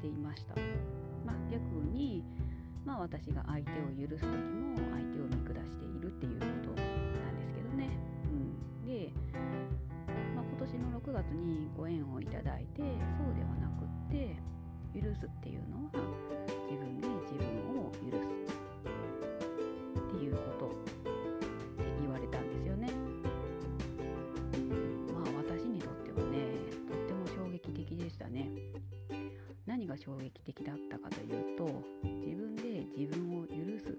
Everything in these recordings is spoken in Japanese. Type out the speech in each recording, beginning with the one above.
していました、まあ、逆に、まあ、私が相手を許す時も相手を見下しているっていうことなんですけどね、うん、で、まあ、今年の6月にご縁をいただいてそうではなくって許すっていうのはが衝撃的だったかというと自分で自分を許す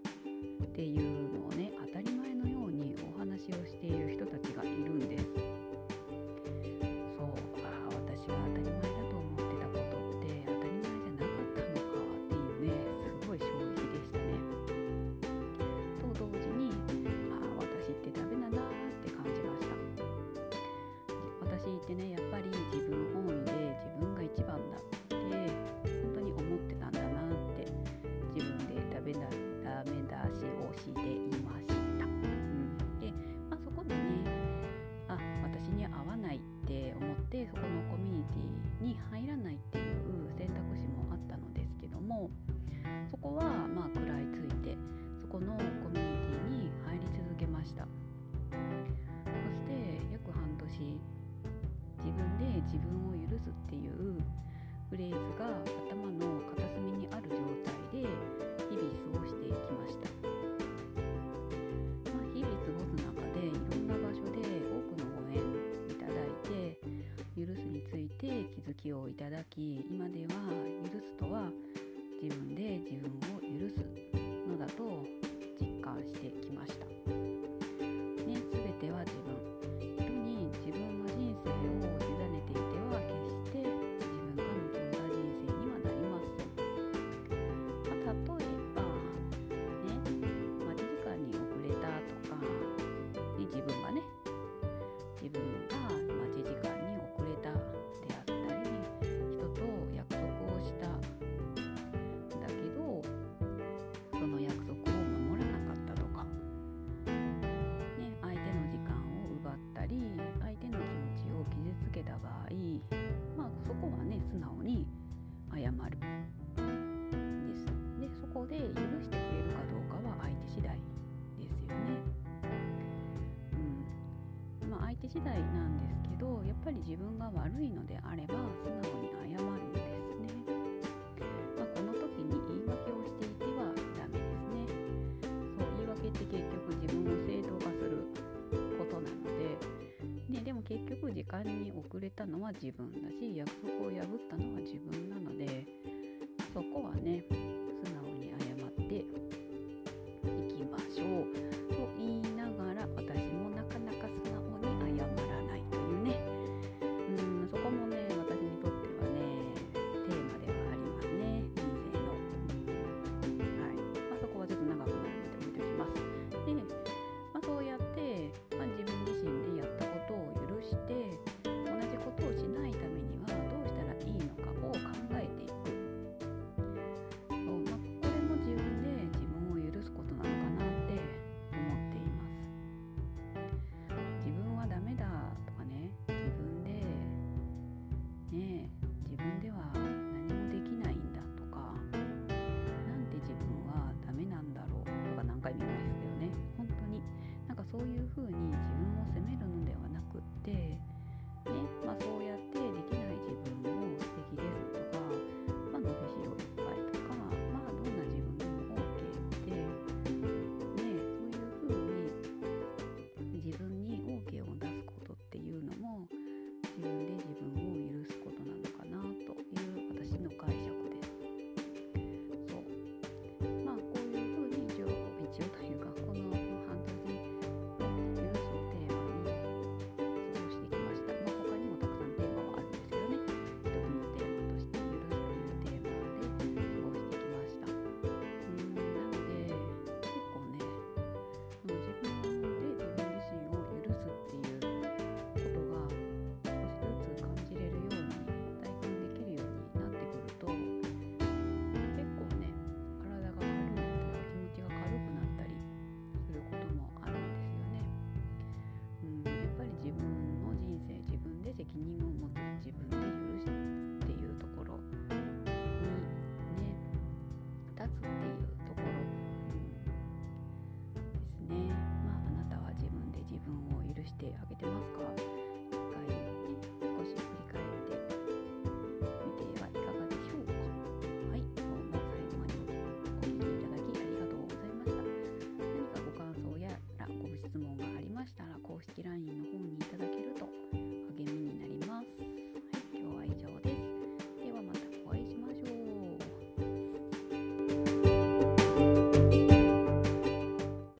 っていうのをね当たり前のようにお話をしている人たちがいるんです。していました、うん、で、まあ、そこでねあ私に合わないって思ってそこのコミュニティに入らないっていう選択肢もあったのですけどもそこはまあ食らいついてそこのコミュニティに入り続けました。そして約半年自分で自分を許すっていうフレーズが頭の片隅にある状態で日々過ごしていきました、て気づきをいただき今では許すとは自分で自分を許すのだと実感してきました。まあ相手次第なんですけどやっぱり自分が悪いのであれば素直に謝るんですね。まあこの時に言い訳をしていてはダメですね。そう言い訳って結局自分を正当化することなので、ね、でも結局時間に遅れたのは自分だし約束を破ったのは自分なのでそこはねてあげてますか？